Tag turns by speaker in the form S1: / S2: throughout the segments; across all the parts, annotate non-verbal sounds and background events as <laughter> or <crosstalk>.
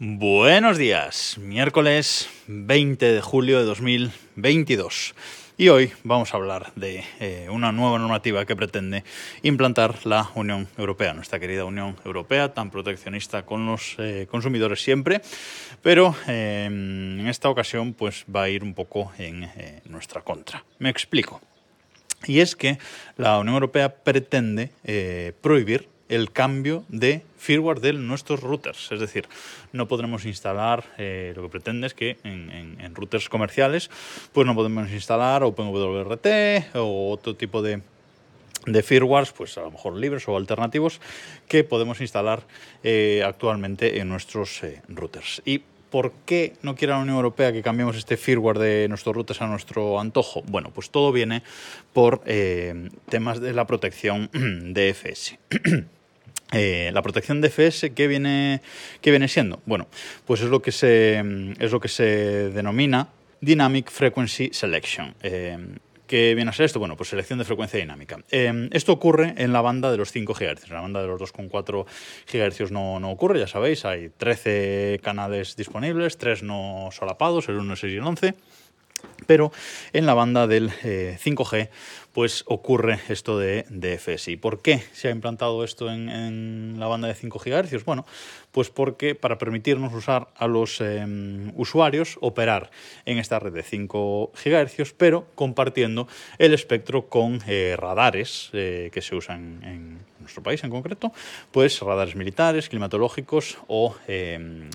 S1: Buenos días, miércoles 20 de julio de 2022. Y hoy vamos a hablar de eh, una nueva normativa que pretende implantar la Unión Europea, nuestra querida Unión Europea, tan proteccionista con los eh, consumidores siempre, pero eh, en esta ocasión pues va a ir un poco en nuestra contra. Me explico. Y es que la Unión Europea pretende prohibir el cambio de firmware de nuestros routers. Es decir, no podremos instalar, eh, lo que pretende es que en, routers comerciales, pues no podemos instalar OpenWRT o otro tipo de, de firmwares, pues a lo mejor libres o alternativos, que podemos instalar eh, actualmente en nuestros eh, routers. Y ¿Por qué no quiere la Unión Europea que cambiemos este firmware de nuestros routers a nuestro antojo? Bueno, pues todo viene por temas de la protección <clears throat> DFS. <clears throat> Eh, la protección DFS, ¿qué viene, ¿qué viene siendo? Bueno, pues es lo que se, es lo que se denomina Dynamic Frequency Selection. Eh, ¿Qué viene a ser esto? Bueno, pues selección de frecuencia dinámica. Eh, esto ocurre en la banda de los 5 GHz. En la banda de los 2,4 GHz no, no, ocurre, ya sabéis, hay 13 canales disponibles, 3 no solapados, el 1, el 6 y el 11 pero en la banda del 5G eh, pues ocurre esto de DFS. ¿Y por qué se ha implantado esto en, la banda de 5 GHz? Bueno, pues porque para permitirnos usar a los em, usuarios operar en esta red de 5 GHz, pero compartiendo el espectro con eh, radares eh, que se usan en nuestro país en concreto, pues radares militares, climatológicos o em,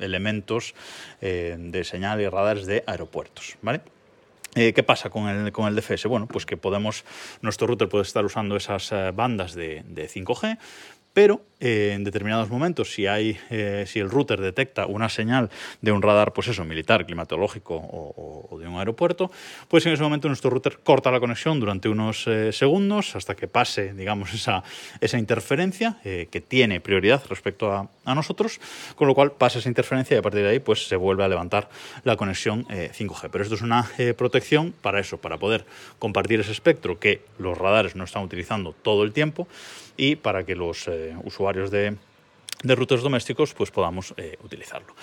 S1: elementos eh, de señal y radares de aeropuertos. ¿vale? Eh, ¿Qué pasa con el, con el DFS? Bueno, pues que podemos, nuestro router puede estar usando esas eh, bandas de, de 5G, pero eh, en determinados momentos, si, hay, eh, si el router detecta una señal de un radar, pues eso, militar, climatológico o, de un aeropuerto, pues en ese momento nuestro router corta la conexión durante unos eh, segundos hasta que pase, digamos, esa, esa interferencia que tiene prioridad respecto a, a, nosotros, con lo cual pasa esa interferencia y a partir de ahí pues se vuelve a levantar la conexión 5G. Pero esto es una protección para eso, para poder compartir ese espectro que los radares no están utilizando todo el tiempo y para que los usuarios de, de routers domésticos pues podamos eh, utilizarlo.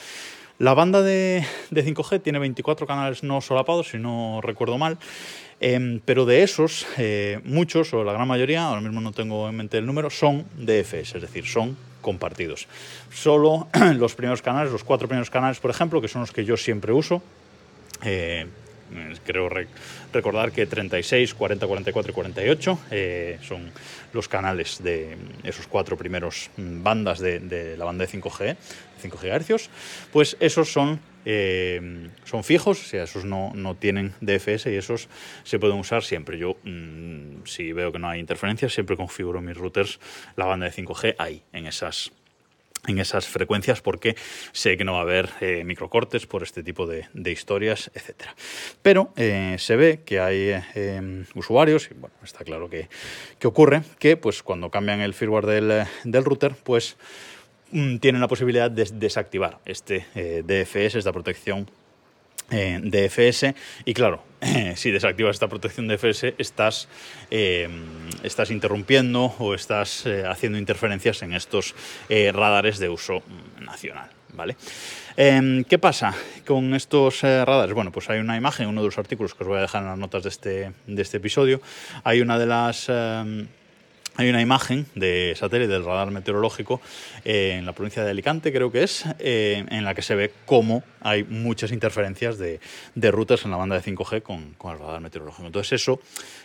S1: La banda de, de, 5G tiene 24 canales no solapados, si no recuerdo mal, em, pero de esos, eh, muchos o la gran mayoría, ahora mismo no tengo en mente el número, son DFS, es decir, son compartidos. Solo <clears throat> los primeros canales, los cuatro primeros canales, por ejemplo, que son los que yo siempre uso, eh, creo recordar que 36, 40, 44 y 48 eh, son los canales de esos cuatro primeros mm, bandas de, la banda de 5G, 5 GHz, pues esos son, eh, son fijos, o sea, esos no, no, tienen DFS y esos se pueden usar siempre. Yo, mm, si veo que no hay interferencias, siempre configuro mis routers la banda de 5G ahí, en esas en esas frecuencias porque sé que no va a haber eh, microcortes por este tipo de, historias, etc. Pero eh, se ve que hay eh, usuarios, y bueno, está claro que, ocurre, que pues cuando cambian el firmware del, router, pues mm, tienen la posibilidad de desactivar este DFS, esta protección eh, DFS y claro, <laughs> si desactivas esta protección DFS estás, eh, estás interrumpiendo o estás eh, haciendo interferencias en estos radares de uso nacional. ¿vale? Em, ¿Qué pasa con estos radares? Bueno, pues hay una imagen, uno de los artículos que os voy a dejar en las notas de este, de este episodio. Hay una de las em, hay una imagen de satélite del radar meteorológico eh, en la provincia de Alicante, creo que es, eh, en la que se ve cómo hay muchas interferencias de, de rutas en la banda de 5G con, con, el radar meteorológico. Entonces eso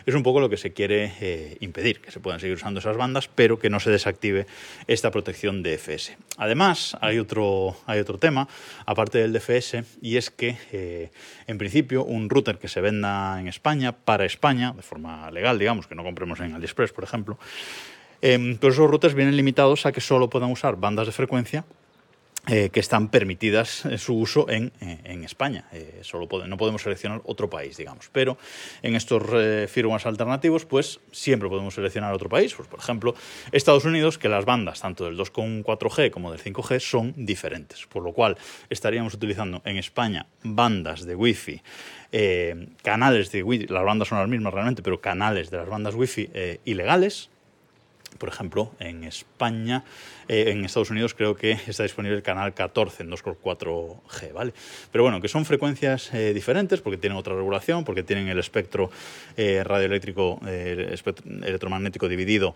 S1: es un poco lo que se quiere eh, impedir, que se puedan seguir usando esas bandas, pero que no se desactive esta protección de DFS. Además, hay otro, hay otro tema, aparte del DFS, y es que en principio un router que se venda en España, para España, de forma legal, digamos, que no compremos en AliExpress, por ejemplo, eh, pero esos routers vienen limitados a que solo puedan usar bandas de frecuencia eh, que están permitidas en su uso en, eh, España. Eh, solo no podemos seleccionar otro país, digamos. Pero en estos firmas alternativos, pues siempre podemos seleccionar otro país. Pues, por ejemplo, Estados Unidos, que las bandas, tanto del 2.4G como del 5G, son diferentes. Por lo cual estaríamos utilizando en España bandas de Wi-Fi, canales de Wi-Fi, las bandas son las mismas realmente, pero canales de las bandas Wi-Fi ilegales Por ejemplo, en España, eh, en Estados Unidos creo que <laughs> está disponible el canal 14 en 2x4G, ¿vale? Pero bueno, que son frecuencias eh, diferentes porque tienen otra regulación, porque tienen el espectro eh, radioeléctrico, espectro electromagnético dividido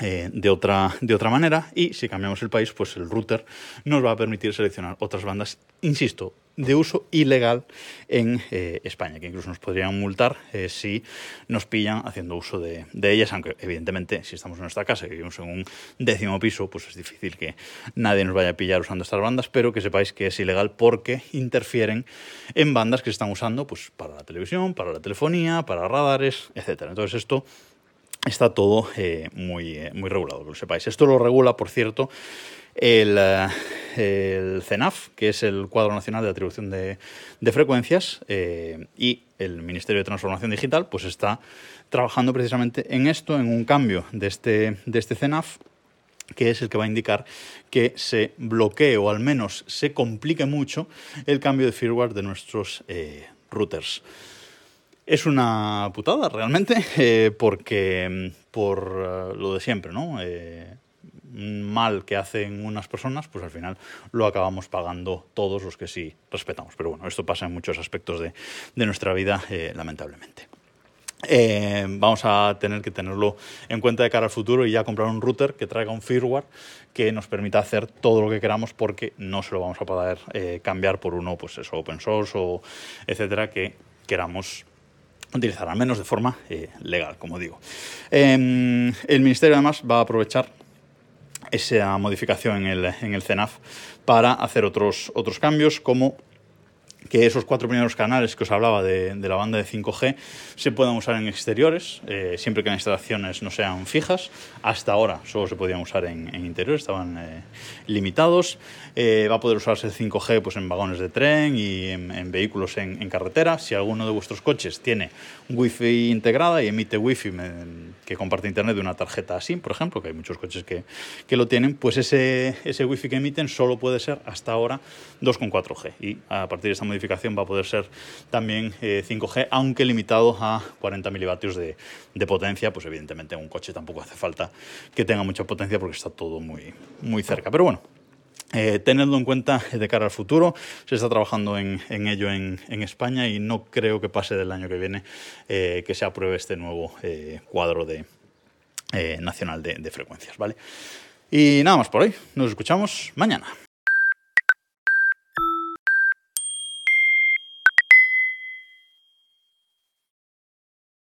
S1: de, otra, de otra manera y si cambiamos el país, pues el router nos va a permitir seleccionar otras bandas, insisto, de uso ilegal en eh, España, que incluso nos podrían multar eh, si nos pillan haciendo uso de, ellas, aunque evidentemente si estamos en nuestra casa y vivimos en un décimo piso, pues es difícil que nadie nos vaya a pillar usando estas bandas, pero que sepáis que es ilegal porque interfieren en bandas que se están usando pues, para la televisión, para la telefonía, para radares, etc. Entonces esto está todo eh, muy, muy regulado, que lo sepáis. Esto lo regula, por cierto, el, el CENAF, que es el Cuadro Nacional de Atribución de, Frecuencias, eh, y el Ministerio de Transformación Digital, pues está trabajando precisamente en esto, en un cambio de este, de este CENAF que es el que va a indicar que se bloquee o al menos se complique mucho el cambio de firmware de nuestros eh, routers. Es una putada realmente, <laughs> eh, porque mm, por lo de siempre, ¿no? mal que hacen unas personas, pues al final lo acabamos pagando todos los que sí respetamos. Pero bueno, esto pasa en muchos aspectos de, nuestra vida, eh, lamentablemente. Eh, vamos a tener que tenerlo en cuenta de cara al futuro y ya comprar un router que traiga un firmware que nos permita hacer todo lo que queramos porque no se lo vamos a poder eh, cambiar por uno, pues eso, open source o etcétera, que queramos utilizar, al menos de forma legal, como digo. Em, el Ministerio además va a aprovechar esa modificación en el, en el CENAF para hacer otros, otros cambios como que esos cuatro primeros canales que os hablaba de, la banda de 5G se puedan usar en exteriores, eh, siempre que las instalaciones no sean fijas. Hasta ahora solo se podían usar en, interiores, estaban eh, limitados. Eh, va a poder usarse el 5G pues, en vagones de tren y en, vehículos en, carretera. Si alguno de vuestros coches tiene Wi-Fi integrada y emite Wi-Fi que comparte internet de una tarjeta SIM, por ejemplo, que hay muchos coches que, que lo tienen, pues ese, ese Wi-Fi que emiten solo puede ser hasta ahora 2,4G. Y a partir de esta modificación va a poder ser también 5G, eh, aunque limitado a 40 milivatios de, potencia, pues evidentemente en un coche tampoco hace falta que tenga mucha potencia porque está todo muy, muy cerca. Pero bueno, eh, en cuenta de cara al futuro. Se está trabajando en, ello en, España y no creo que pase del año que viene eh, que se apruebe este nuevo cuadro de, nacional de, de frecuencias. ¿vale? Y nada más por hoy. Nos escuchamos mañana.